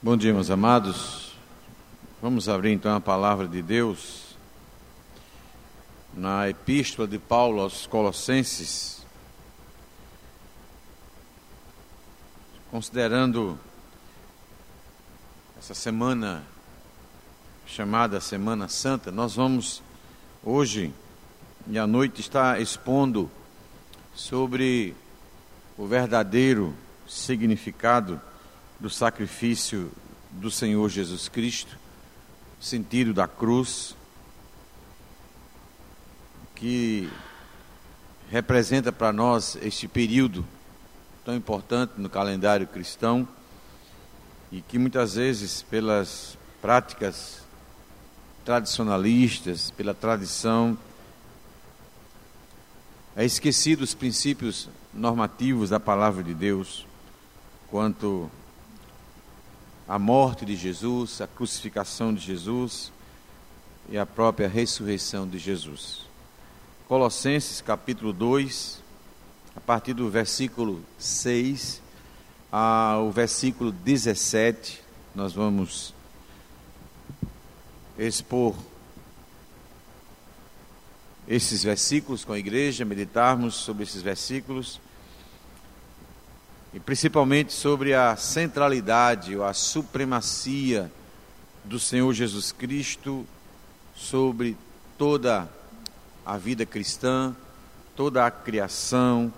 Bom dia, meus amados. Vamos abrir então a palavra de Deus na epístola de Paulo aos Colossenses. Considerando essa semana chamada Semana Santa, nós vamos hoje e à noite estar expondo sobre o verdadeiro significado do sacrifício do Senhor Jesus Cristo, sentido da cruz, que representa para nós este período tão importante no calendário cristão e que muitas vezes, pelas práticas tradicionalistas, pela tradição, é esquecido os princípios normativos da palavra de Deus quanto a morte de Jesus, a crucificação de Jesus e a própria ressurreição de Jesus. Colossenses capítulo 2, a partir do versículo 6 ao versículo 17, nós vamos expor esses versículos com a igreja, meditarmos sobre esses versículos e principalmente sobre a centralidade ou a supremacia do Senhor Jesus Cristo sobre toda a vida cristã, toda a criação,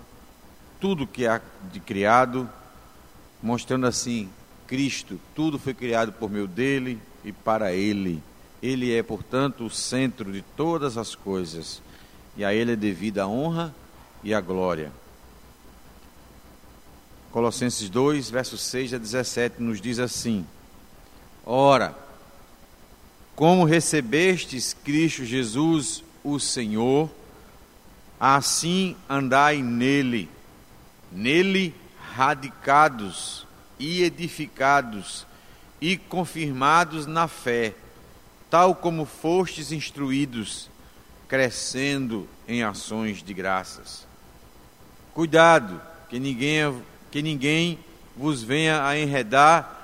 tudo que há de criado, mostrando assim: Cristo, tudo foi criado por meio dele e para ele. Ele é, portanto, o centro de todas as coisas, e a ele é devida a honra e a glória. Colossenses 2, versos 6 a 17, nos diz assim: Ora, como recebestes Cristo Jesus, o Senhor, assim andai nele, nele radicados e edificados e confirmados na fé, tal como fostes instruídos, crescendo em ações de graças. Cuidado, que ninguém que ninguém vos venha a enredar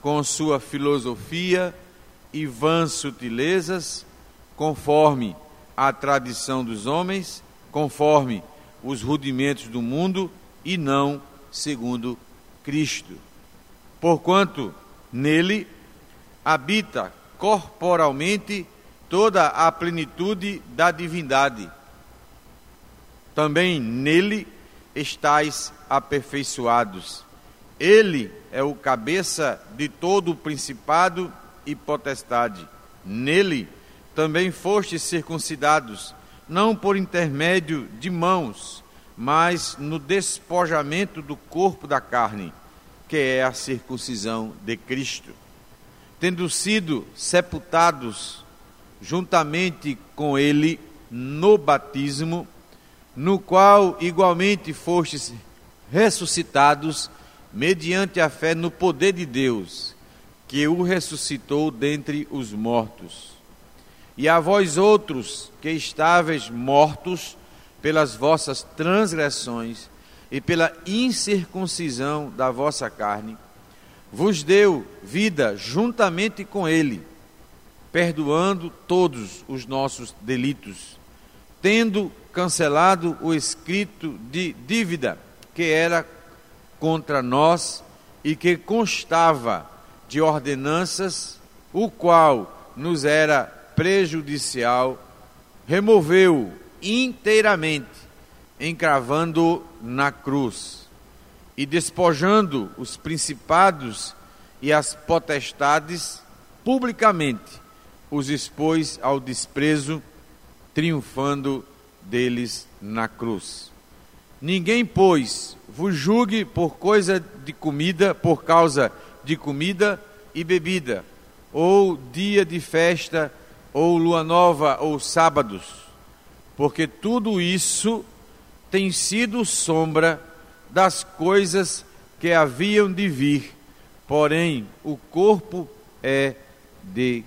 com sua filosofia e vãs sutilezas, conforme a tradição dos homens, conforme os rudimentos do mundo e não segundo Cristo. Porquanto nele habita corporalmente toda a plenitude da divindade. Também nele estáis aperfeiçoados. Ele é o cabeça de todo o principado e potestade. Nele também fostes circuncidados, não por intermédio de mãos, mas no despojamento do corpo da carne, que é a circuncisão de Cristo. Tendo sido sepultados juntamente com ele no batismo, no qual igualmente fostes ressuscitados mediante a fé no poder de Deus, que o ressuscitou dentre os mortos. E a vós outros que estáveis mortos pelas vossas transgressões e pela incircuncisão da vossa carne, vos deu vida juntamente com ele, perdoando todos os nossos delitos, tendo cancelado o escrito de dívida que era contra nós e que constava de ordenanças, o qual nos era prejudicial, removeu inteiramente, encravando na cruz e despojando os principados e as potestades publicamente, os expôs ao desprezo, triunfando deles na cruz. Ninguém, pois, vos julgue por coisa de comida, por causa de comida e bebida, ou dia de festa, ou lua nova, ou sábados, porque tudo isso tem sido sombra das coisas que haviam de vir, porém o corpo é de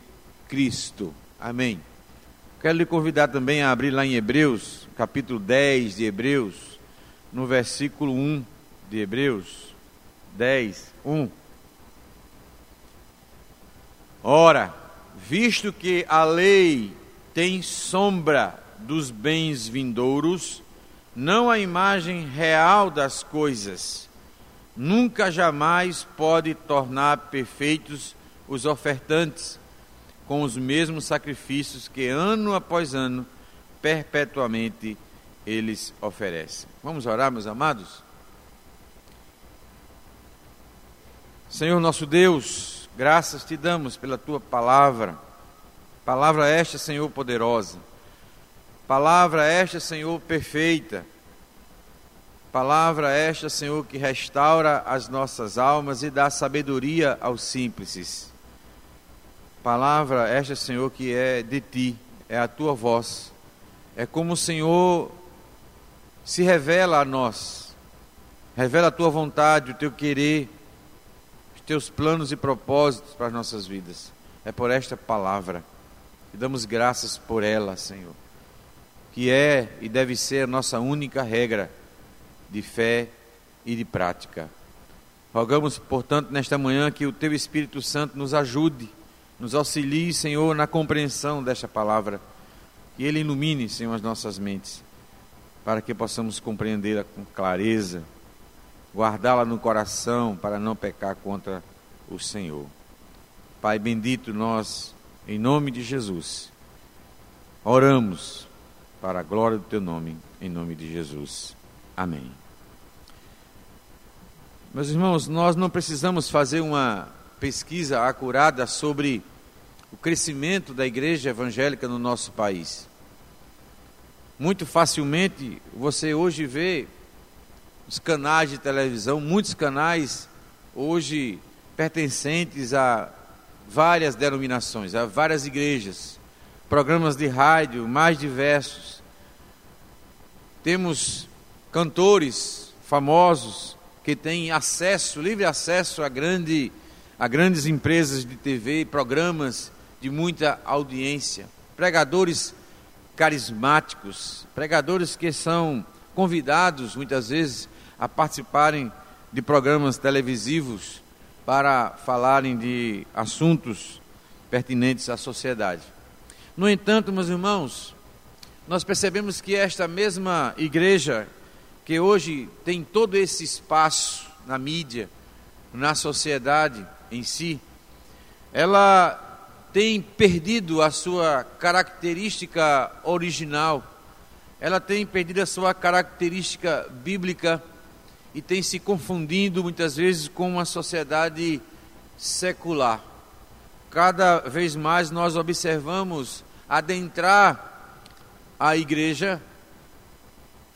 Cristo. Amém. Quero lhe convidar também a abrir lá em Hebreus, capítulo 10 de Hebreus, no versículo 1 de Hebreus 10, 1. Ora, visto que a lei tem sombra dos bens vindouros, não a imagem real das coisas, nunca jamais pode tornar perfeitos os ofertantes com os mesmos sacrifícios que ano após ano perpetuamente eles oferecem. Vamos orar, meus amados? Senhor nosso Deus, graças te damos pela tua palavra, palavra esta, Senhor, poderosa, palavra esta, Senhor, perfeita, palavra esta, Senhor, que restaura as nossas almas e dá sabedoria aos simples. Palavra esta, Senhor, que é de ti, é a tua voz, é como o Senhor se revela a nós, revela a tua vontade, o teu querer, os teus planos e propósitos para as nossas vidas. É por esta palavra e damos graças por ela, Senhor, que é e deve ser a nossa única regra de fé e de prática. Rogamos, portanto, nesta manhã que o teu Espírito Santo nos ajude, nos auxilie, Senhor, na compreensão desta palavra, que ele ilumine, Senhor, as nossas mentes para que possamos compreendê-la com clareza, guardá-la no coração para não pecar contra o Senhor. Pai bendito, nós, em nome de Jesus, oramos para a glória do teu nome, em nome de Jesus. Amém. Meus irmãos, nós não precisamos fazer uma pesquisa acurada sobre o crescimento da igreja evangélica no nosso país. Muito facilmente você hoje vê os canais de televisão, muitos canais hoje pertencentes a várias denominações, a várias igrejas, programas de rádio mais diversos. Temos cantores famosos que têm acesso, livre acesso a, grande, a grandes empresas de TV, programas de muita audiência, pregadores carismáticos, pregadores que são convidados muitas vezes a participarem de programas televisivos para falarem de assuntos pertinentes à sociedade. No entanto, meus irmãos, nós percebemos que esta mesma igreja, que hoje tem todo esse espaço na mídia, na sociedade em si, ela tem perdido a sua característica original, ela tem perdido a sua característica bíblica e tem se confundindo muitas vezes com uma sociedade secular. Cada vez mais nós observamos adentrar a igreja,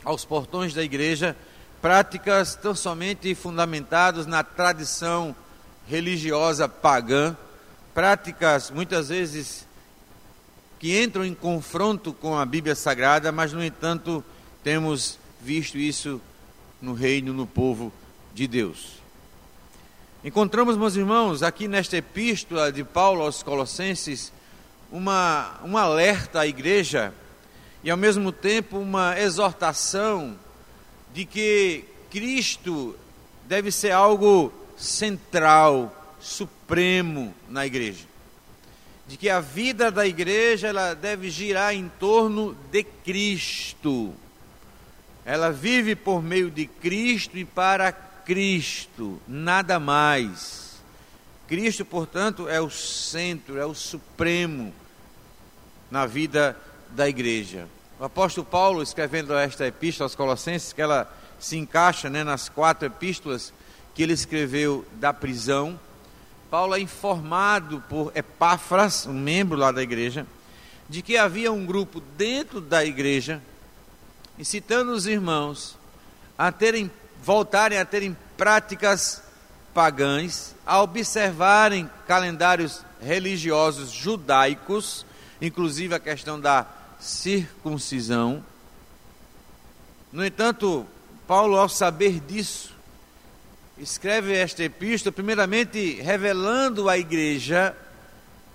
aos portões da igreja, práticas tão somente fundamentadas na tradição religiosa pagã práticas muitas vezes que entram em confronto com a Bíblia Sagrada, mas no entanto temos visto isso no reino, no povo de Deus. Encontramos, meus irmãos, aqui nesta epístola de Paulo aos Colossenses, uma, um alerta à igreja e ao mesmo tempo uma exortação de que Cristo deve ser algo central supremo na igreja. De que a vida da igreja ela deve girar em torno de Cristo. Ela vive por meio de Cristo e para Cristo, nada mais. Cristo, portanto, é o centro, é o supremo na vida da igreja. O apóstolo Paulo, escrevendo esta epístola aos Colossenses, que ela se encaixa né, nas quatro epístolas que ele escreveu da prisão, Paulo é informado por Epáfras, um membro lá da igreja, de que havia um grupo dentro da igreja, incitando os irmãos a terem, voltarem a terem práticas pagãs, a observarem calendários religiosos judaicos, inclusive a questão da circuncisão. No entanto, Paulo, ao saber disso, escreve esta epístola, primeiramente revelando à igreja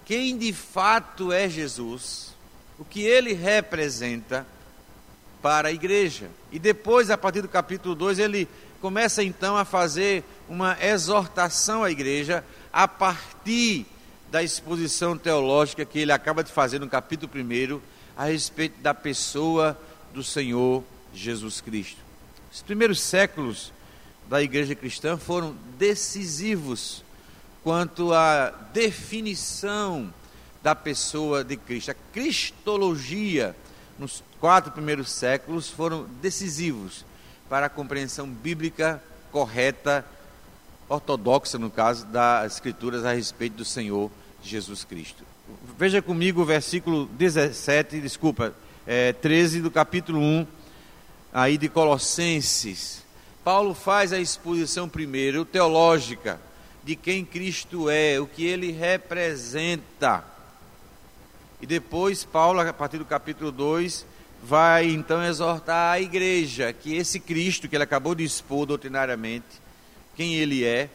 quem de fato é Jesus, o que ele representa para a igreja. E depois, a partir do capítulo 2, ele começa então a fazer uma exortação à igreja a partir da exposição teológica que ele acaba de fazer no capítulo 1 a respeito da pessoa do Senhor Jesus Cristo. Os primeiros séculos da igreja cristã foram decisivos quanto à definição da pessoa de Cristo. A cristologia nos quatro primeiros séculos foram decisivos para a compreensão bíblica correta, ortodoxa, no caso, das Escrituras a respeito do Senhor Jesus Cristo. Veja comigo o versículo 17, desculpa, é, 13 do capítulo 1, aí de Colossenses. Paulo faz a exposição primeiro, teológica, de quem Cristo é, o que ele representa. E depois, Paulo, a partir do capítulo 2, vai então exortar a igreja que esse Cristo que ele acabou de expor doutrinariamente, quem ele é,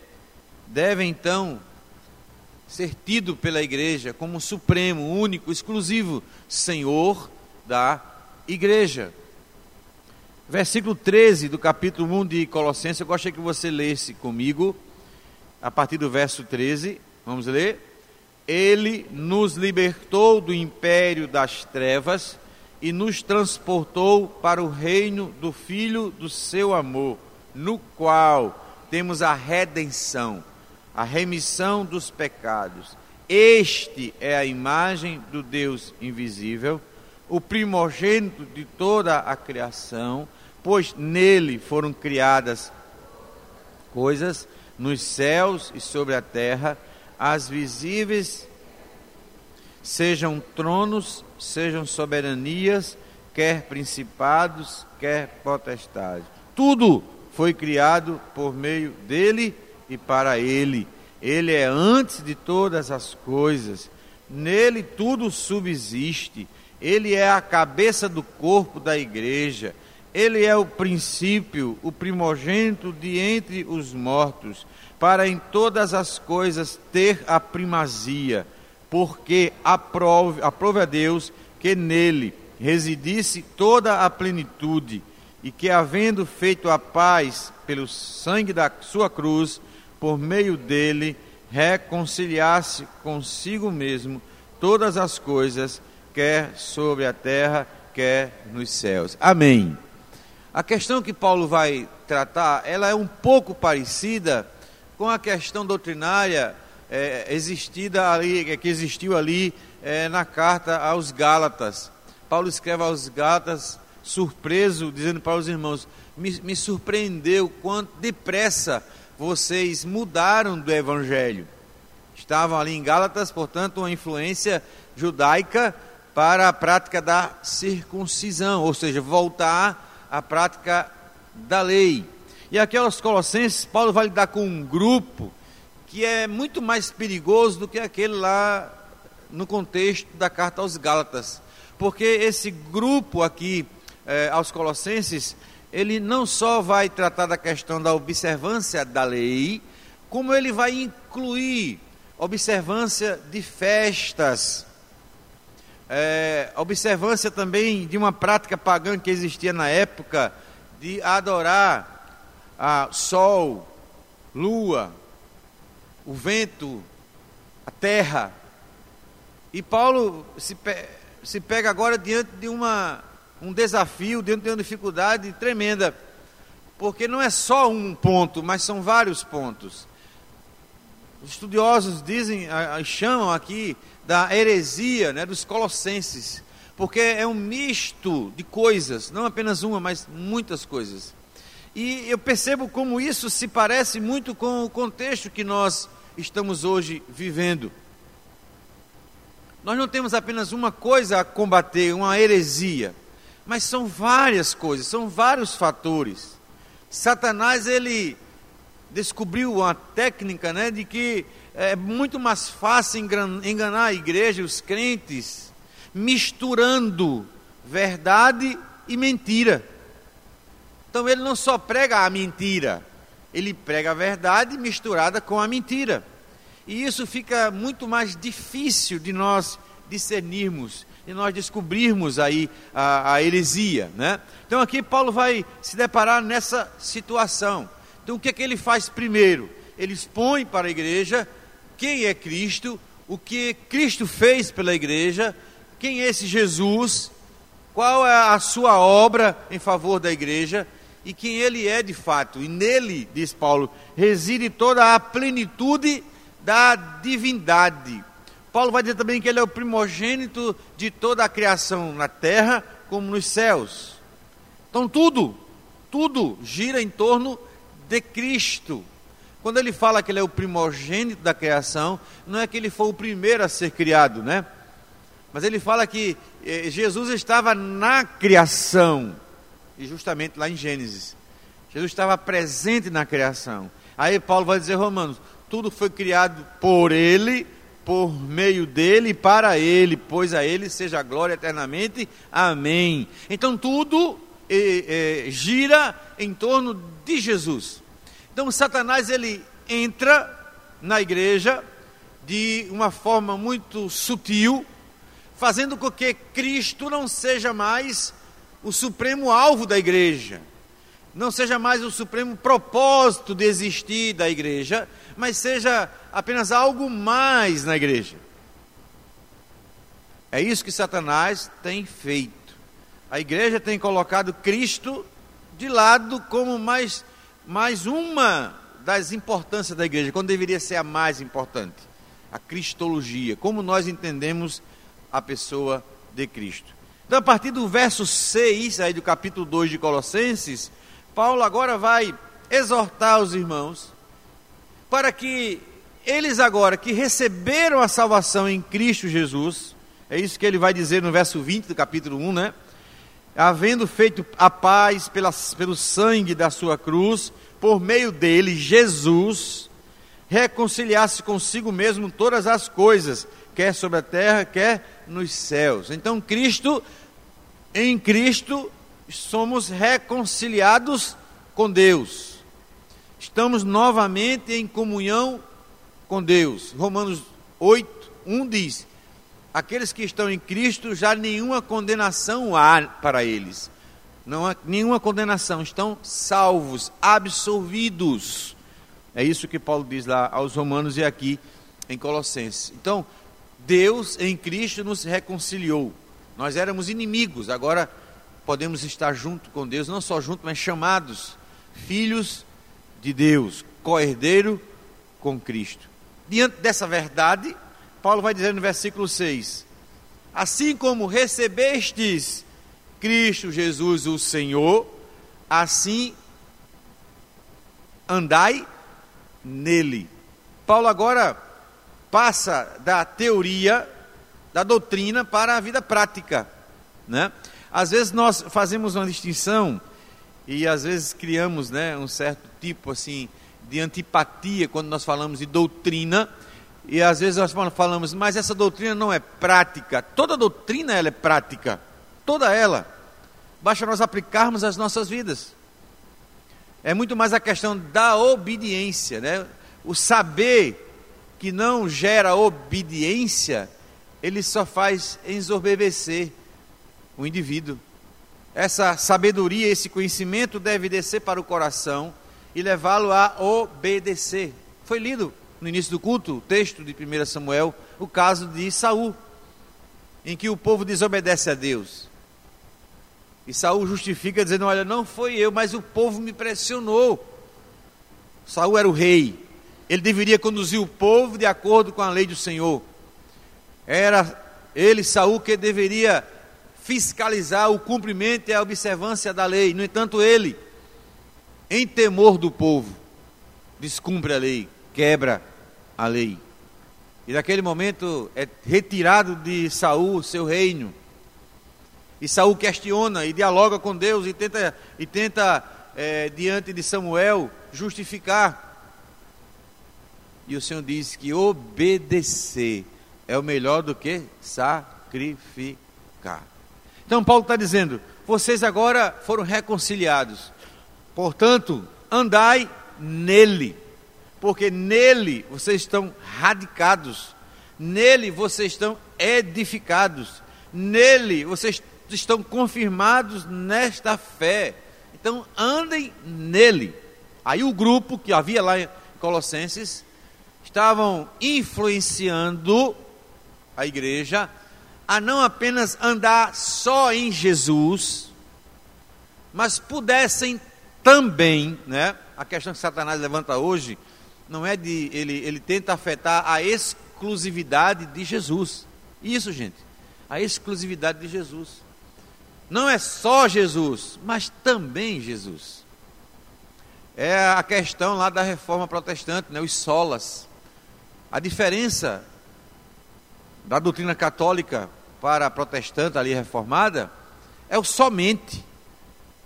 deve então ser tido pela igreja como supremo, único, exclusivo Senhor da igreja. Versículo 13 do capítulo 1 de Colossenses, eu gostaria que você lesse comigo, a partir do verso 13, vamos ler. Ele nos libertou do império das trevas e nos transportou para o reino do Filho do seu amor, no qual temos a redenção, a remissão dos pecados. Este é a imagem do Deus invisível, o primogênito de toda a criação, pois nele foram criadas coisas nos céus e sobre a terra, as visíveis sejam tronos, sejam soberanias, quer principados, quer potestades. Tudo foi criado por meio dele e para ele. Ele é antes de todas as coisas. Nele tudo subsiste. Ele é a cabeça do corpo da igreja. Ele é o princípio, o primogênito de entre os mortos, para em todas as coisas ter a primazia porque aprove, aprove a Deus que nele residisse toda a plenitude, e que, havendo feito a paz pelo sangue da sua cruz, por meio dele, reconciliasse consigo mesmo todas as coisas, quer sobre a terra, quer nos céus. Amém. A questão que Paulo vai tratar, ela é um pouco parecida com a questão doutrinária é, existida ali, que existiu ali é, na carta aos Gálatas. Paulo escreve aos Gálatas, surpreso, dizendo para os irmãos: me, me surpreendeu quanto depressa vocês mudaram do Evangelho. Estavam ali em Gálatas, portanto, uma influência judaica para a prática da circuncisão, ou seja, voltar à prática da lei. E aquelas Colossenses, Paulo vai lidar com um grupo que é muito mais perigoso do que aquele lá no contexto da carta aos Gálatas. Porque esse grupo aqui, eh, aos Colossenses, ele não só vai tratar da questão da observância da lei, como ele vai incluir observância de festas, é, observância também de uma prática pagã que existia na época de adorar a sol, lua, o vento, a terra. E Paulo se, pe se pega agora diante de uma, um desafio, diante de uma dificuldade tremenda, porque não é só um ponto, mas são vários pontos. Os estudiosos dizem, chamam aqui da heresia né, dos colossenses, porque é um misto de coisas, não apenas uma, mas muitas coisas. E eu percebo como isso se parece muito com o contexto que nós estamos hoje vivendo. Nós não temos apenas uma coisa a combater, uma heresia, mas são várias coisas, são vários fatores. Satanás ele descobriu uma técnica, né, de que é muito mais fácil enganar a igreja, os crentes, misturando verdade e mentira. Então ele não só prega a mentira, ele prega a verdade misturada com a mentira. E isso fica muito mais difícil de nós discernirmos, de nós descobrirmos aí a, a heresia. Né? Então aqui Paulo vai se deparar nessa situação. Então o que é que ele faz primeiro? Ele expõe para a igreja quem é Cristo, o que Cristo fez pela igreja, quem é esse Jesus, qual é a sua obra em favor da igreja e quem ele é de fato. E nele, diz Paulo, reside toda a plenitude da divindade. Paulo vai dizer também que ele é o primogênito de toda a criação na terra como nos céus. Então tudo, tudo gira em torno de Cristo. Quando ele fala que ele é o primogênito da criação, não é que ele foi o primeiro a ser criado, né? Mas ele fala que eh, Jesus estava na criação, e justamente lá em Gênesis. Jesus estava presente na criação. Aí Paulo vai dizer, Romanos, tudo foi criado por ele, por meio dele e para ele, pois a ele seja a glória eternamente. Amém. Então tudo eh, eh, gira em torno de Jesus. Então Satanás ele entra na igreja de uma forma muito sutil, fazendo com que Cristo não seja mais o supremo alvo da igreja, não seja mais o supremo propósito de existir da igreja, mas seja apenas algo mais na igreja. É isso que Satanás tem feito. A igreja tem colocado Cristo de lado como mais mais uma das importâncias da igreja, quando deveria ser a mais importante, a cristologia, como nós entendemos a pessoa de Cristo. Então, a partir do verso 6, aí do capítulo 2 de Colossenses, Paulo agora vai exortar os irmãos para que eles agora que receberam a salvação em Cristo Jesus, é isso que ele vai dizer no verso 20 do capítulo 1, né? havendo feito a paz pela, pelo sangue da sua cruz, por meio dele, Jesus, reconciliasse consigo mesmo todas as coisas, quer sobre a terra, quer nos céus. Então, Cristo, em Cristo, somos reconciliados com Deus. Estamos novamente em comunhão com Deus. Romanos 8, 1 diz: aqueles que estão em Cristo, já nenhuma condenação há para eles. Não há nenhuma condenação, estão salvos, absolvidos. É isso que Paulo diz lá aos Romanos e aqui em Colossenses. Então, Deus em Cristo nos reconciliou. Nós éramos inimigos, agora podemos estar junto com Deus, não só junto, mas chamados filhos de Deus, co-herdeiro com Cristo. Diante dessa verdade, Paulo vai dizer no versículo 6: Assim como recebestes Cristo Jesus, o Senhor, assim andai nele. Paulo agora passa da teoria, da doutrina para a vida prática, né? Às vezes nós fazemos uma distinção e às vezes criamos, né, um certo tipo assim de antipatia quando nós falamos de doutrina e às vezes nós falamos, mas essa doutrina não é prática. Toda doutrina ela é prática. Toda ela. Basta nós aplicarmos as nossas vidas. É muito mais a questão da obediência, né? O saber que não gera obediência, ele só faz ensorbebecer o indivíduo. Essa sabedoria, esse conhecimento deve descer para o coração e levá-lo a obedecer. Foi lido no início do culto, o texto de 1 Samuel, o caso de Saul, em que o povo desobedece a Deus. E Saul justifica dizendo: Olha, não foi eu, mas o povo me pressionou. Saul era o rei. Ele deveria conduzir o povo de acordo com a lei do Senhor. Era ele, Saul, que deveria fiscalizar o cumprimento e a observância da lei. No entanto, ele, em temor do povo, descumpre a lei, quebra a lei. E naquele momento é retirado de Saul seu reino. E Saul questiona e dialoga com Deus e tenta, e tenta é, diante de Samuel justificar. E o Senhor diz que obedecer é o melhor do que sacrificar. Então Paulo está dizendo: vocês agora foram reconciliados, portanto, andai nele porque nele vocês estão radicados, nele vocês estão edificados, nele vocês estão confirmados nesta fé. Então andem nele. Aí o grupo que havia lá em Colossenses estavam influenciando a igreja a não apenas andar só em Jesus, mas pudessem também, né? A questão que Satanás levanta hoje não é de ele ele tenta afetar a exclusividade de Jesus. Isso, gente. A exclusividade de Jesus. Não é só Jesus, mas também Jesus. É a questão lá da reforma protestante, né, os solas. A diferença da doutrina católica para a protestante ali reformada é o somente.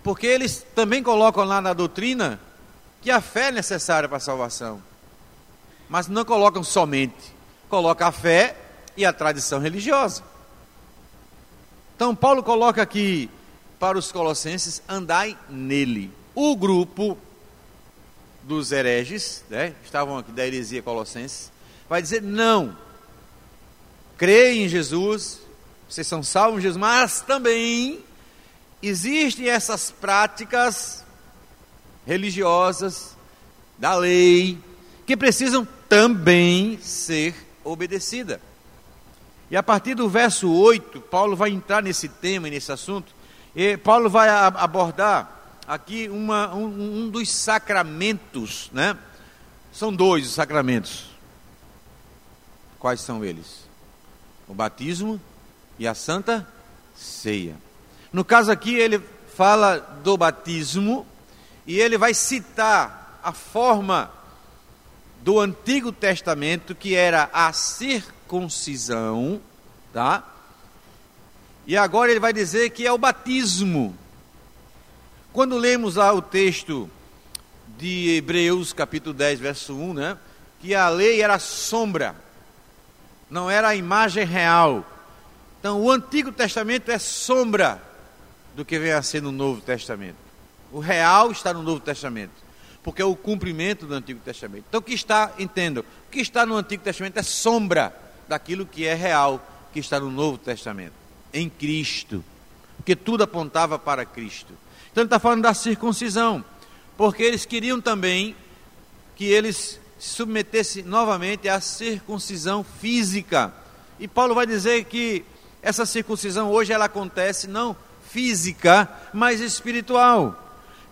Porque eles também colocam lá na doutrina que a fé é necessária para a salvação. Mas não colocam somente. Coloca a fé e a tradição religiosa. Então, Paulo coloca aqui para os colossenses: andai nele. O grupo dos hereges, né, estavam aqui da heresia colossenses, vai dizer: não, creem em Jesus, vocês são salvos em Jesus, mas também existem essas práticas religiosas da lei que precisam também ser obedecidas. E a partir do verso 8, Paulo vai entrar nesse tema e nesse assunto. E Paulo vai abordar aqui uma, um, um dos sacramentos, né? São dois os sacramentos. Quais são eles? O batismo e a santa ceia. No caso aqui, ele fala do batismo e ele vai citar a forma do Antigo Testamento que era a circuncisão tá? E agora ele vai dizer que é o batismo. Quando lemos lá o texto de Hebreus, capítulo 10, verso 1, né? Que a lei era sombra, não era a imagem real. Então, o Antigo Testamento é sombra do que vem a ser no Novo Testamento. O real está no Novo Testamento, porque é o cumprimento do Antigo Testamento. Então, o que está, entendo, o que está no Antigo Testamento é sombra daquilo que é real, que está no Novo Testamento, em Cristo, porque tudo apontava para Cristo. Então ele está falando da circuncisão, porque eles queriam também que eles se submetessem novamente à circuncisão física. E Paulo vai dizer que essa circuncisão hoje ela acontece não física, mas espiritual.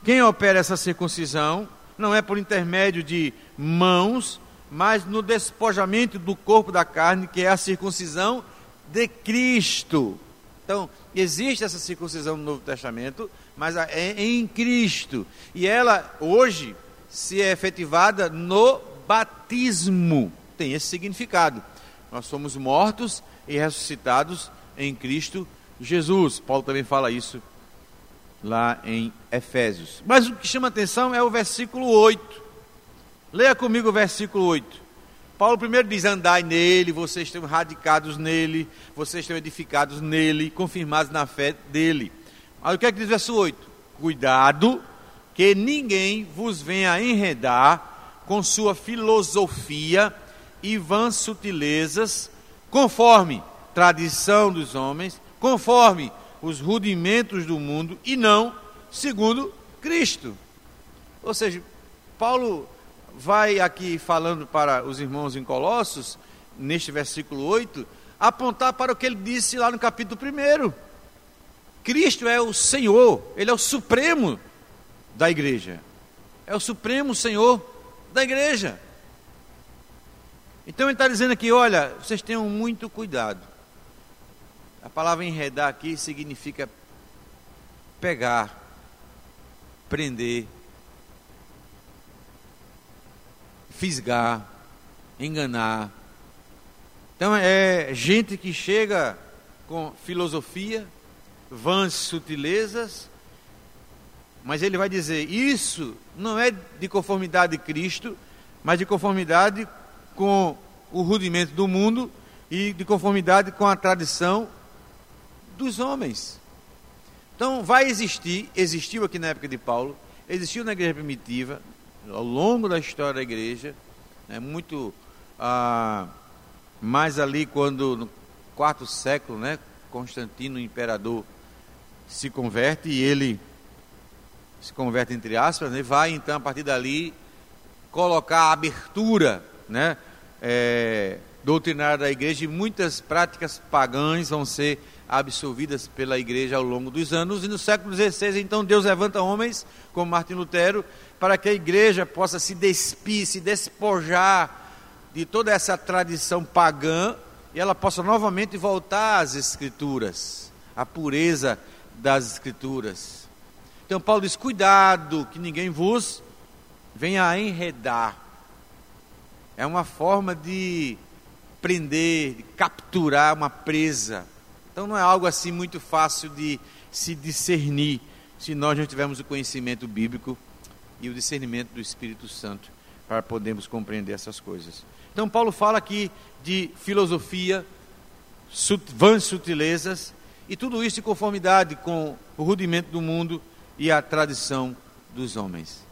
Quem opera essa circuncisão não é por intermédio de mãos, mas no despojamento do corpo da carne, que é a circuncisão de Cristo. Então, existe essa circuncisão no Novo Testamento, mas é em Cristo. E ela, hoje, se é efetivada no batismo. Tem esse significado. Nós somos mortos e ressuscitados em Cristo Jesus. Paulo também fala isso lá em Efésios. Mas o que chama atenção é o versículo 8 Leia comigo o versículo 8. Paulo primeiro diz: Andai nele, vocês estão radicados nele, vocês estão edificados nele, confirmados na fé dele. Aí o que é que diz o verso 8? Cuidado, que ninguém vos venha enredar com sua filosofia e vãs sutilezas, conforme tradição dos homens, conforme os rudimentos do mundo e não segundo Cristo. Ou seja, Paulo vai aqui falando para os irmãos em Colossos, neste versículo 8, apontar para o que ele disse lá no capítulo 1. Cristo é o Senhor, Ele é o Supremo da igreja, é o Supremo Senhor da igreja. Então ele está dizendo aqui: olha, vocês tenham muito cuidado. A palavra enredar aqui significa pegar, prender, fisgar, enganar. Então é gente que chega com filosofia, vãs sutilezas, mas ele vai dizer: isso não é de conformidade de Cristo, mas de conformidade com o rudimento do mundo e de conformidade com a tradição dos homens. Então vai existir, existiu aqui na época de Paulo, existiu na igreja primitiva, ao longo da história da igreja, é muito ah, mais ali quando no quarto século, né, Constantino, imperador, se converte e ele se converte entre aspas, né, vai então a partir dali colocar a abertura, né, é, doutrinária da igreja e muitas práticas pagãs vão ser absorvidas pela igreja ao longo dos anos. E no século XVI, então, Deus levanta homens, como Martin Lutero, para que a igreja possa se despir, se despojar de toda essa tradição pagã e ela possa novamente voltar às Escrituras, à pureza das Escrituras. Então, Paulo diz: cuidado, que ninguém vos venha a enredar. É uma forma de prender, de capturar uma presa. Então não é algo assim muito fácil de se discernir se nós não tivermos o conhecimento bíblico e o discernimento do Espírito Santo para podermos compreender essas coisas. Então Paulo fala aqui de filosofia, vãs sutilezas e tudo isso em conformidade com o rudimento do mundo e a tradição dos homens.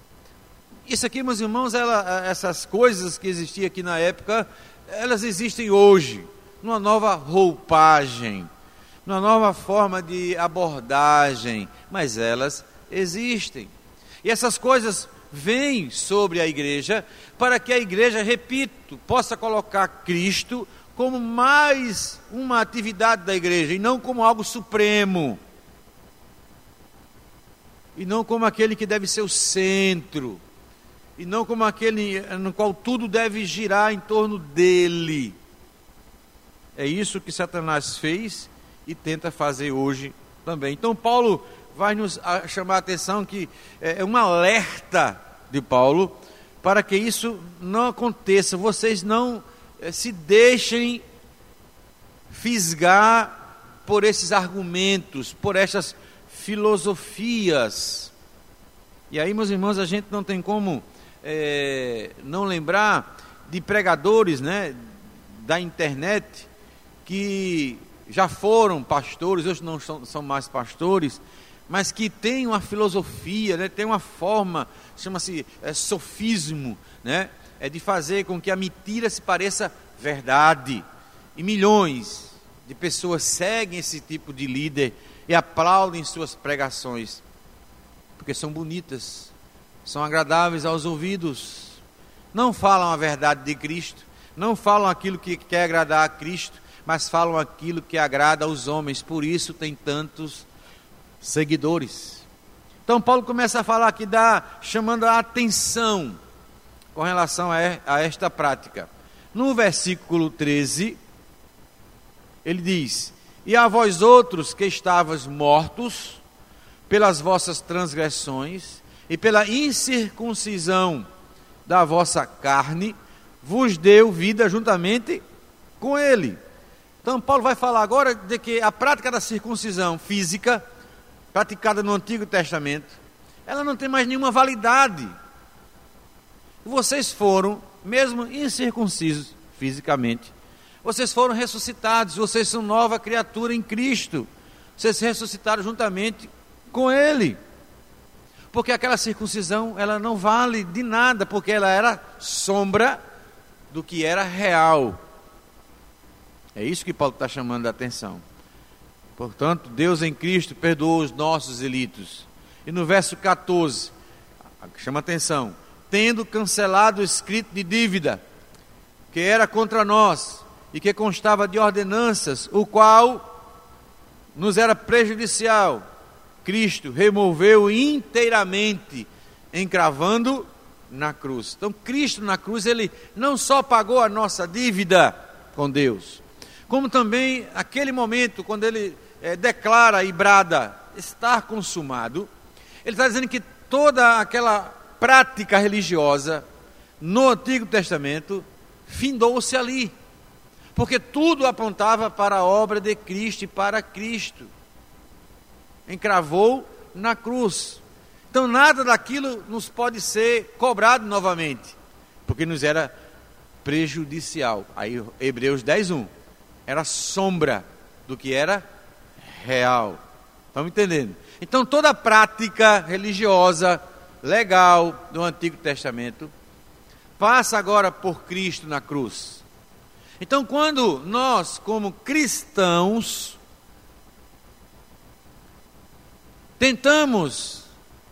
Isso aqui, meus irmãos, ela, essas coisas que existiam aqui na época, elas existem hoje, numa nova roupagem, numa nova forma de abordagem, mas elas existem. E essas coisas vêm sobre a igreja para que a igreja, repito, possa colocar Cristo como mais uma atividade da igreja e não como algo supremo. E não como aquele que deve ser o centro e não como aquele no qual tudo deve girar em torno dele. É isso que Satanás fez e tenta fazer hoje também. Então, Paulo vai nos chamar a atenção que é, é um alerta de Paulo para que isso não aconteça. Vocês não é, se deixem fisgar por esses argumentos, por essas filosofias. E aí, meus irmãos, a gente não tem como é, não lembrar de pregadores né, da internet que já foram pastores, hoje não são, são mais pastores, mas que têm uma filosofia, né, tem uma forma, chama-se é, sofismo, né, é de fazer com que a mentira se pareça verdade. E milhões de pessoas seguem esse tipo de líder e aplaudem suas pregações, porque são bonitas, são agradáveis aos ouvidos, não falam a verdade de Cristo, não falam aquilo que quer agradar a Cristo, mas falam aquilo que agrada aos homens, por isso tem tantos seguidores. Então Paulo começa a falar aqui da chamando a atenção com relação a, esta prática. No versículo 13, ele diz: "E a vós outros que estavas mortos pelas vossas transgressões e pela incircuncisão da vossa carne, vos deu vida juntamente com ele. Então, Paulo vai falar agora de que a prática da circuncisão física, praticada no Antigo Testamento, ela não tem mais nenhuma validade. Vocês foram, mesmo incircuncisos fisicamente, vocês foram ressuscitados, vocês são nova criatura em Cristo. Vocês ressuscitaram juntamente com Ele porque aquela circuncisão ela não vale de nada, porque ela era sombra do que era real. É isso que Paulo está chamando a atenção. Portanto, Deus em Cristo perdoou os nossos delitos. E no verso 14, chama atenção: tendo cancelado o escrito de dívida que era contra nós e que constava de ordenanças, o qual nos era prejudicial Cristo removeu inteiramente, encravando na cruz. Então, Cristo na cruz, ele não só pagou a nossa dívida com Deus, como também aquele momento quando ele é, declara e brada estar consumado, ele está dizendo que toda aquela prática religiosa no Antigo Testamento findou-se ali, porque tudo apontava para a obra de Cristo e para Cristo encravou na cruz. Então nada daquilo nos pode ser cobrado novamente, porque nos era prejudicial. Aí Hebreus 10:1 era sombra do que era real. Estamos entendendo? Então toda prática religiosa legal do Antigo Testamento passa agora por Cristo na cruz. Então quando nós como cristãos tentamos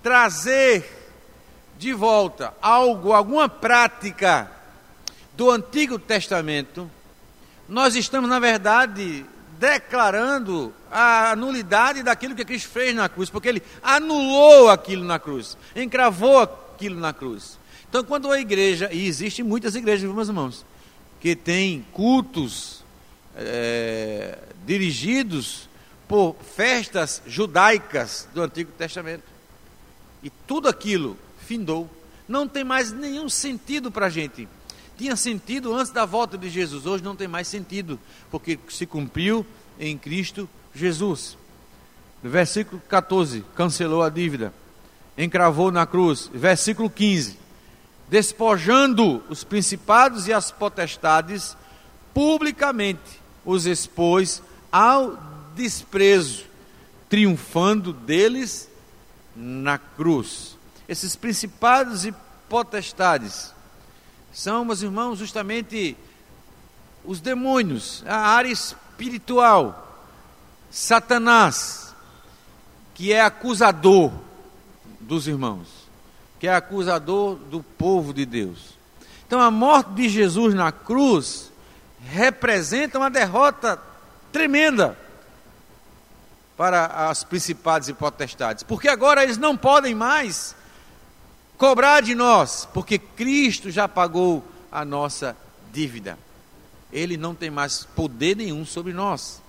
trazer de volta algo, alguma prática do Antigo Testamento, nós estamos, na verdade, declarando a nulidade daquilo que Cristo fez na cruz, porque ele anulou aquilo na cruz, encravou aquilo na cruz. Então, quando a igreja, e existem muitas igrejas, meus irmãos, que têm cultos é, dirigidos por festas judaicas do Antigo Testamento, e tudo aquilo findou, não tem mais nenhum sentido para a gente. Tinha sentido antes da volta de Jesus, hoje não tem mais sentido, porque se cumpriu em Cristo Jesus. No versículo 14, cancelou a dívida, encravou na cruz. Versículo 15, despojando os principados e as potestades, publicamente os expôs ao desprezo, triunfando deles na cruz. Esses principados e potestades são, meus irmãos, justamente os demônios, a área espiritual, Satanás, que é acusador dos irmãos, que é acusador do povo de Deus. Então, a morte de Jesus na cruz representa uma derrota tremenda para as principados e potestades, porque agora eles não podem mais cobrar de nós, porque Cristo já pagou a nossa dívida. Ele não tem mais poder nenhum sobre nós,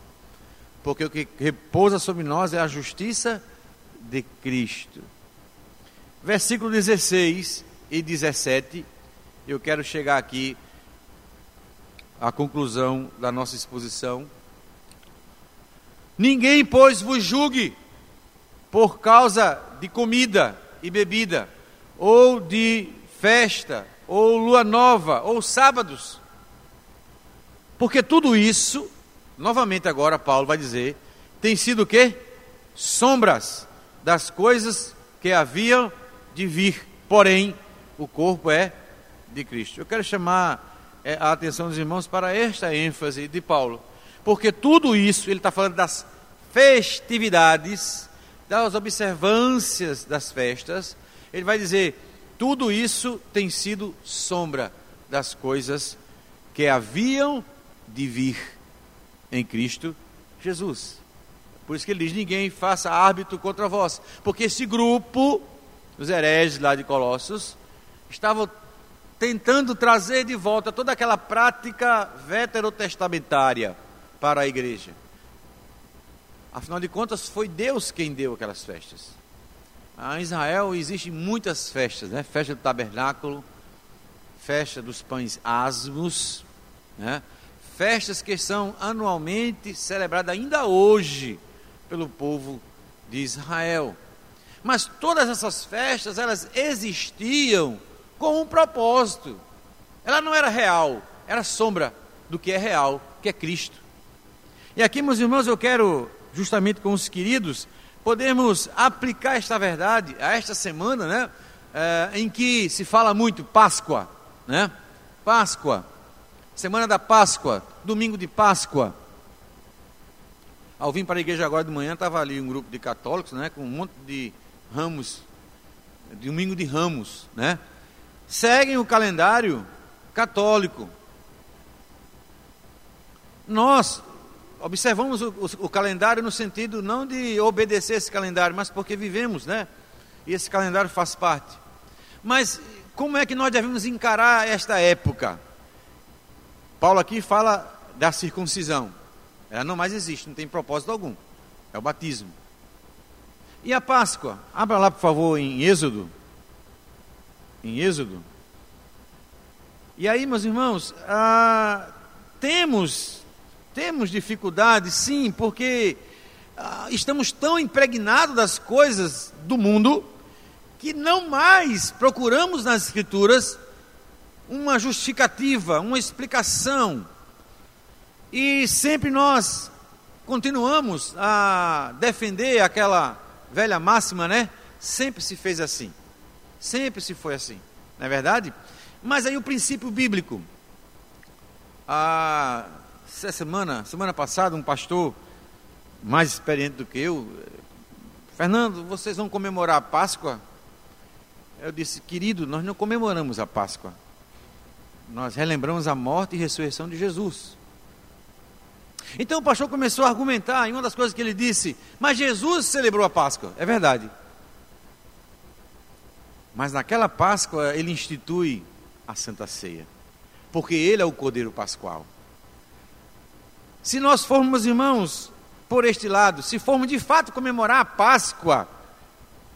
porque o que repousa sobre nós é a justiça de Cristo. Versículo 16 e 17, eu quero chegar aqui à conclusão da nossa exposição. Ninguém, pois, vos julgue por causa de comida e bebida ou de festa, ou lua nova, ou sábados. Porque tudo isso, novamente agora Paulo vai dizer, tem sido o quê? Sombras das coisas que haviam de vir. Porém, o corpo é de Cristo. Eu quero chamar é, a atenção dos irmãos para esta ênfase de Paulo. Porque tudo isso, ele está falando das festividades, das observâncias das festas, ele vai dizer: tudo isso tem sido sombra das coisas que haviam de vir em Cristo Jesus. Por isso que ele diz: ninguém faça árbitro contra vós. Porque esse grupo, os hereges lá de Colossos, estavam tentando trazer de volta toda aquela prática veterotestamentária para a igreja. Afinal de contas, foi Deus quem deu aquelas festas. Em Israel existem muitas festas, né? Festa do tabernáculo, festa dos pães asmos, né? Festas que são anualmente celebradas ainda hoje pelo povo de Israel. Mas todas essas festas, elas existiam com um propósito. Ela não era real, era sombra do que é real, que é Cristo. E aqui, meus irmãos, eu quero, justamente com os queridos, podemos aplicar esta verdade a esta semana, né? É, em que se fala muito Páscoa, né? Páscoa, semana da Páscoa, domingo de Páscoa. Ao vir para a igreja agora de manhã, estava ali um grupo de católicos, né? Com um monte de ramos, domingo de ramos, né? Seguem o calendário católico. Nós observamos o, o, o, calendário no sentido não de obedecer esse calendário, mas porque vivemos, né? E esse calendário faz parte. Mas como é que nós devemos encarar esta época? Paulo aqui fala da circuncisão. Ela não mais existe, não tem propósito algum. É o batismo. E a Páscoa? Abra lá, por favor, em Êxodo. Em Êxodo. E aí, meus irmãos, ah, temos temos dificuldade, sim, porque ah, estamos tão impregnados das coisas do mundo que não mais procuramos nas Escrituras uma justificativa, uma explicação. E sempre nós continuamos a defender aquela velha máxima, né? Sempre se fez assim. Sempre se foi assim. Não é verdade? Mas aí o princípio bíblico. A essa semana, semana passada, um pastor mais experiente do que eu, Fernando, vocês vão comemorar a Páscoa? Eu disse, querido, nós não comemoramos a Páscoa. nós relembramos a morte e ressurreição de Jesus. Então o pastor começou a argumentar, e uma das coisas que ele disse, mas Jesus celebrou a Páscoa. É verdade. Mas naquela Páscoa ele institui a Santa Ceia, porque ele é o Cordeiro Pascual. Se nós formos, irmãos, por este lado, se formos de fato comemorar a Páscoa,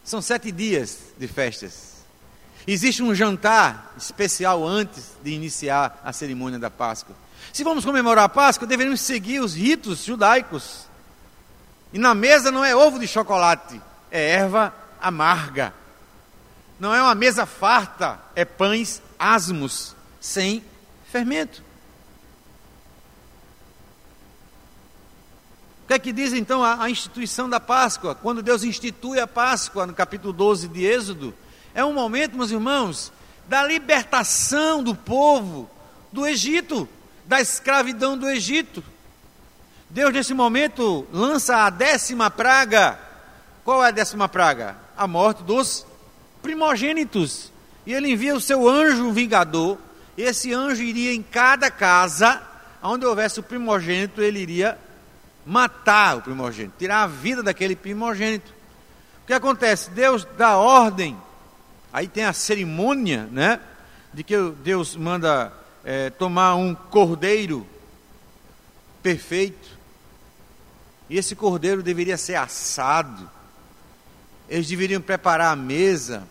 são sete dias de festas. Existe um jantar especial antes de iniciar a cerimônia da Páscoa. Se vamos comemorar a Páscoa, deveríamos seguir os ritos judaicos. E na mesa não é ovo de chocolate, é erva amarga. Não é uma mesa farta, é pães asmos, sem fermento. O que é que diz então a, a, instituição da Páscoa? Quando Deus institui a Páscoa, no capítulo 12 de Êxodo, é um momento, meus irmãos, da libertação do povo do Egito da escravidão do Egito. Deus, nesse momento, lança a décima praga. Qual é a décima praga? A morte dos primogênitos. E ele envia o seu anjo vingador. Esse anjo iria em cada casa, onde houvesse o primogênito, ele iria matar o primogênito, tirar a vida daquele primogênito. O que acontece? Deus dá ordem, aí tem a cerimônia, né? De que Deus manda é, tomar um cordeiro perfeito, e esse cordeiro deveria ser assado, eles deveriam preparar a mesa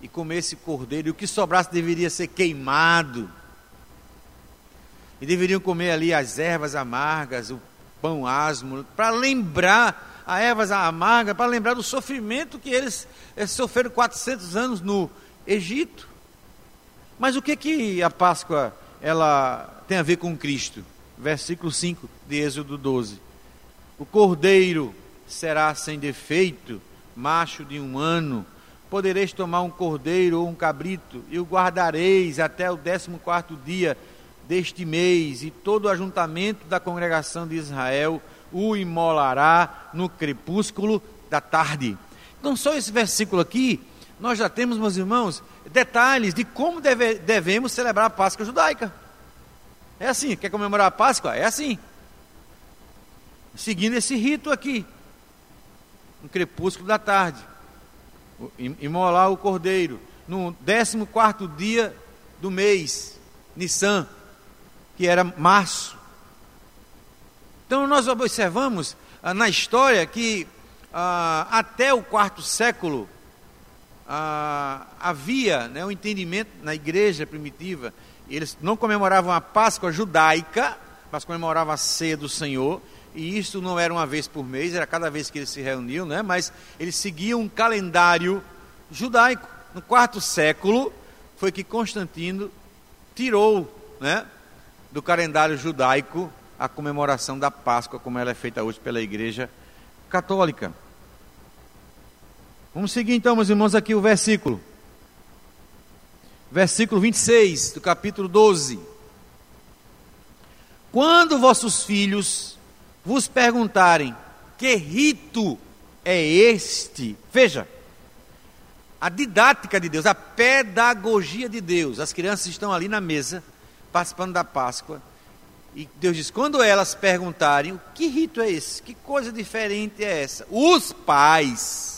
e comer esse cordeiro, e o que sobrasse deveria ser queimado, e deveriam comer ali as ervas amargas, o pão asmo, para lembrar a ervas amargas, para lembrar do sofrimento que eles, eles sofreram 400 anos no Egito. Mas o que que a Páscoa ela tem a ver com Cristo? Versículo 5 de Êxodo 12. O cordeiro será sem defeito, macho de um ano. Podereis tomar um cordeiro ou um cabrito e o guardareis até o décimo quarto dia deste mês, e todo o ajuntamento da congregação de Israel o imolará no crepúsculo da tarde. Então, só esse versículo aqui, nós já temos, meus irmãos, detalhes de como deve, devemos celebrar a Páscoa judaica. É assim, quer comemorar a Páscoa? É assim. Seguindo esse rito aqui. No crepúsculo da tarde. Imolar o cordeiro. No 14 dia do mês, Nissan, que era março. Então nós observamos ah, na história que ah, até o quarto século ah, havia né, um entendimento na igreja primitiva, eles não comemoravam a Páscoa judaica, mas comemoravam a ceia do Senhor, e isso não era uma vez por mês, era cada vez que eles se reuniam, né, mas eles seguiam um calendário judaico. No quarto século foi que Constantino tirou né, do calendário judaico a comemoração da Páscoa, como ela é feita hoje pela Igreja Católica. Vamos seguir então, meus irmãos, aqui o versículo. Versículo 26 do capítulo 12. Quando vossos filhos vos perguntarem que rito é este, veja, a didática de Deus, a pedagogia de Deus. As crianças estão ali na mesa, participando da Páscoa, e Deus diz: quando elas perguntarem, que rito é esse? Que coisa diferente é essa? Os pais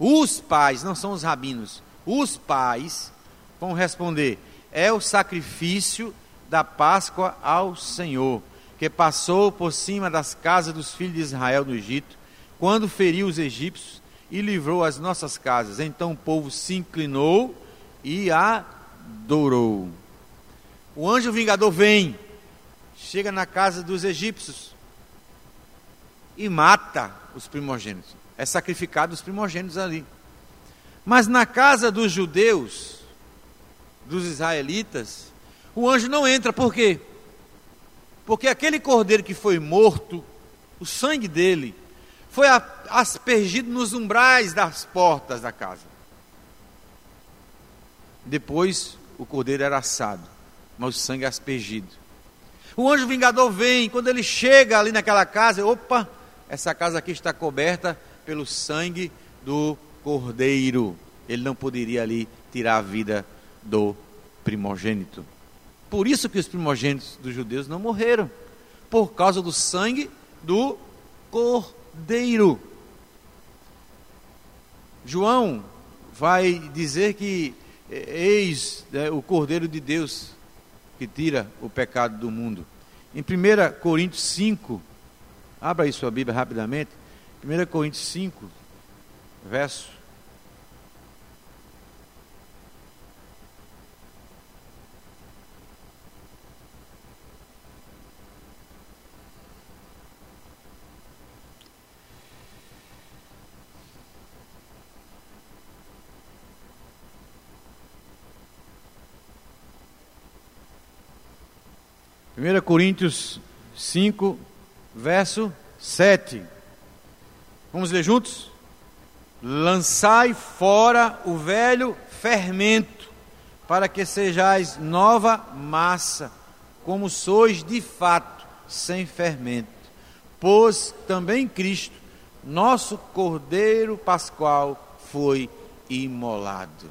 os pais, não são os rabinos, os pais vão responder: é o sacrifício da Páscoa ao Senhor, que passou por cima das casas dos filhos de Israel no Egito, quando feriu os egípcios e livrou as nossas casas. Então o povo se inclinou e adorou. O anjo vingador vem, chega na casa dos egípcios e mata os primogênitos é sacrificado os primogênitos ali. Mas na casa dos judeus, dos israelitas, o anjo não entra, por quê? Porque aquele cordeiro que foi morto, o sangue dele, foi aspergido nos umbrais das portas da casa. Depois o cordeiro era assado, mas o sangue é aspergido. O anjo vingador vem, quando ele chega ali naquela casa, opa, essa casa aqui está coberta pelo sangue do cordeiro. Ele não poderia ali tirar a vida do primogênito. Por isso que os primogênitos dos judeus não morreram, por causa do sangue do cordeiro. João vai dizer que eis né, o cordeiro de Deus que tira o pecado do mundo. Em 1 Coríntios 5, abra aí sua Bíblia rapidamente. 1 Coríntios 5, verso 1 Coríntios 5, verso 7. Vamos ler juntos? Lançai fora o velho fermento, para que sejais nova massa, como sois de fato, sem fermento. Pois também Cristo, nosso Cordeiro Pascual, foi imolado.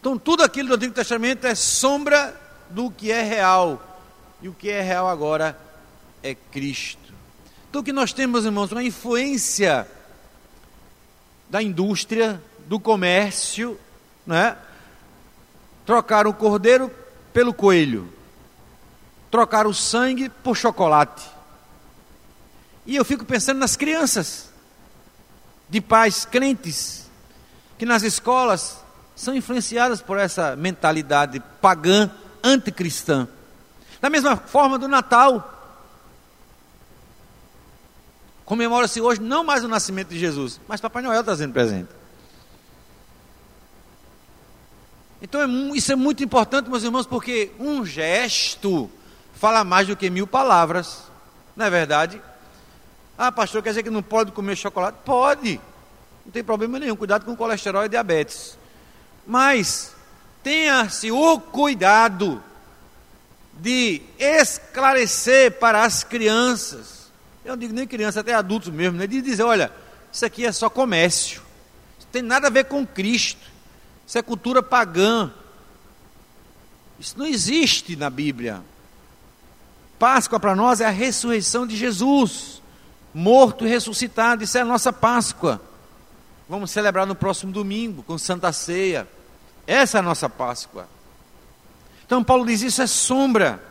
Então, tudo aquilo do Antigo Testamento é sombra do que é real e o que é real agora é Cristo. Então, o que nós temos, irmãos, uma influência da indústria, do comércio, né? Trocar o cordeiro pelo coelho, trocar o sangue por chocolate. E eu fico pensando nas crianças, de pais crentes, que nas escolas são influenciadas por essa mentalidade pagã, anticristã. Da mesma forma do Natal. Comemora-se hoje não mais o nascimento de Jesus, mas Papai Noel trazendo presente. Então é, isso é muito importante, meus irmãos, porque um gesto fala mais do que mil palavras. Não é verdade? Ah, pastor, quer dizer que não pode comer chocolate? Pode. Não tem problema nenhum. Cuidado com colesterol e diabetes. Mas tenha-se o cuidado de esclarecer para as crianças, eu não digo nem crianças, até adultos mesmo, né, de dizer: olha, isso aqui é só comércio, isso tem nada a ver com Cristo, isso é cultura pagã, isso não existe na Bíblia. Páscoa para nós é a ressurreição de Jesus, morto e ressuscitado, isso é a nossa Páscoa. Vamos celebrar no próximo domingo com Santa Ceia. Essa é a nossa Páscoa. Então Paulo diz: isso é sombra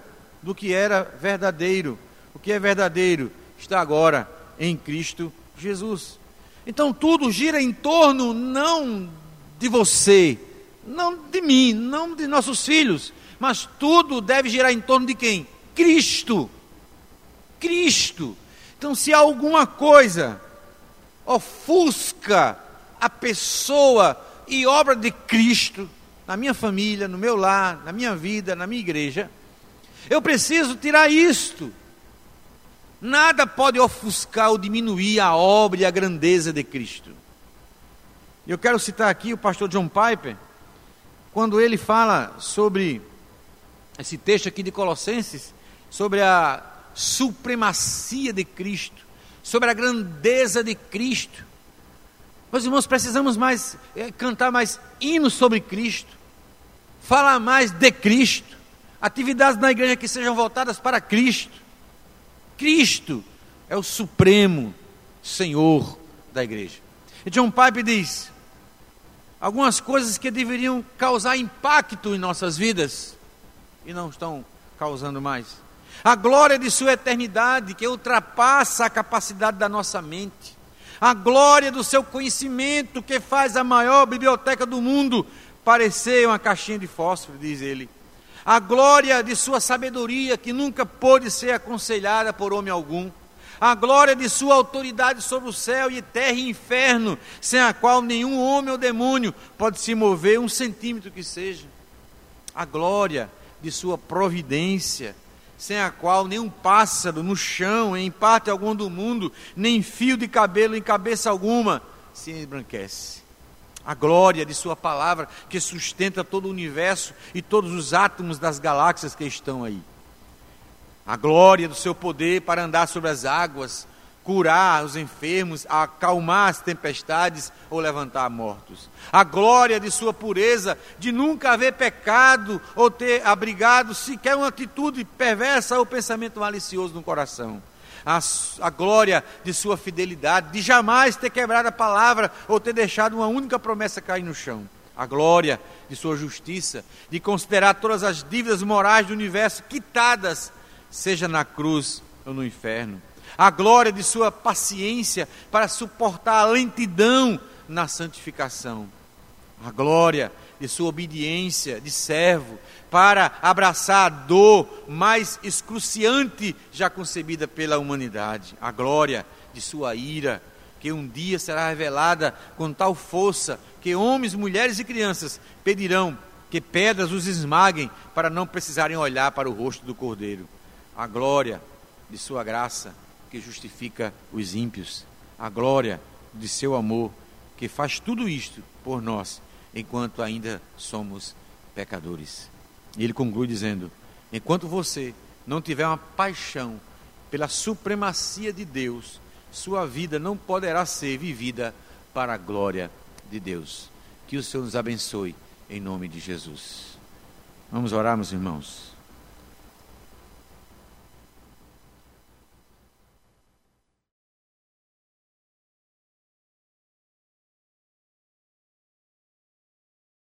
do que era verdadeiro. O que é verdadeiro está agora em Cristo Jesus. Então tudo gira em torno não de você, não de mim, não de nossos filhos, mas tudo deve girar em torno de quem? Cristo. Cristo. Então, se alguma coisa ofusca a pessoa e obra de Cristo, na minha família, no meu lar, na minha vida, na minha igreja. Eu preciso tirar isto. Nada pode ofuscar ou diminuir a obra e a grandeza de Cristo. Eu quero citar aqui o pastor John Piper, quando ele fala sobre esse texto aqui de Colossenses, sobre a supremacia de Cristo, sobre a grandeza de Cristo. Meus irmãos, precisamos mais é, cantar mais hinos sobre Cristo falar mais de Cristo, atividades na igreja que sejam voltadas para Cristo. Cristo é o supremo Senhor da igreja. E John Pipe diz: algumas coisas que deveriam causar impacto em nossas vidas e não estão causando mais. A glória de Sua eternidade que ultrapassa a capacidade da nossa mente. A glória do seu conhecimento que faz a maior biblioteca do mundo parecer uma caixinha de fósforo, diz ele. A glória de sua sabedoria, que nunca pôde ser aconselhada por homem algum. A glória de sua autoridade sobre o céu e terra e inferno, sem a qual nenhum homem ou demônio pode se mover um centímetro que seja. A glória de sua providência, sem a qual nenhum pássaro no chão, em parte alguma do mundo, nem fio de cabelo em cabeça alguma, se embranquece a glória de Sua palavra que sustenta todo o universo e todos os átomos das galáxias que estão aí. A glória do Seu poder para andar sobre as águas, curar os enfermos, acalmar as tempestades ou levantar mortos. A glória de sua pureza, de nunca haver pecado ou ter abrigado sequer uma atitude perversa ou pensamento malicioso no coração. A, a, glória de sua fidelidade, de jamais ter quebrado a palavra ou ter deixado uma única promessa cair no chão. A glória de sua justiça, de considerar todas as dívidas morais do universo quitadas, seja na cruz ou no inferno a glória de sua paciência para suportar a lentidão na santificação, a glória de sua obediência de servo para abraçar a dor mais excruciante já concebida pela humanidade, a glória de sua ira, que um dia será revelada com tal força que homens, mulheres e crianças pedirão que pedras os esmaguem para não precisarem olhar para o rosto do Cordeiro. A glória de sua graça que justifica os ímpios, a glória de seu amor, que faz tudo isto por nós, enquanto ainda somos pecadores. E ele conclui dizendo: enquanto você não tiver uma paixão pela supremacia de Deus, sua vida não poderá ser vivida para a glória de Deus. Que o Senhor nos abençoe em nome de Jesus. Vamos orar, meus irmãos.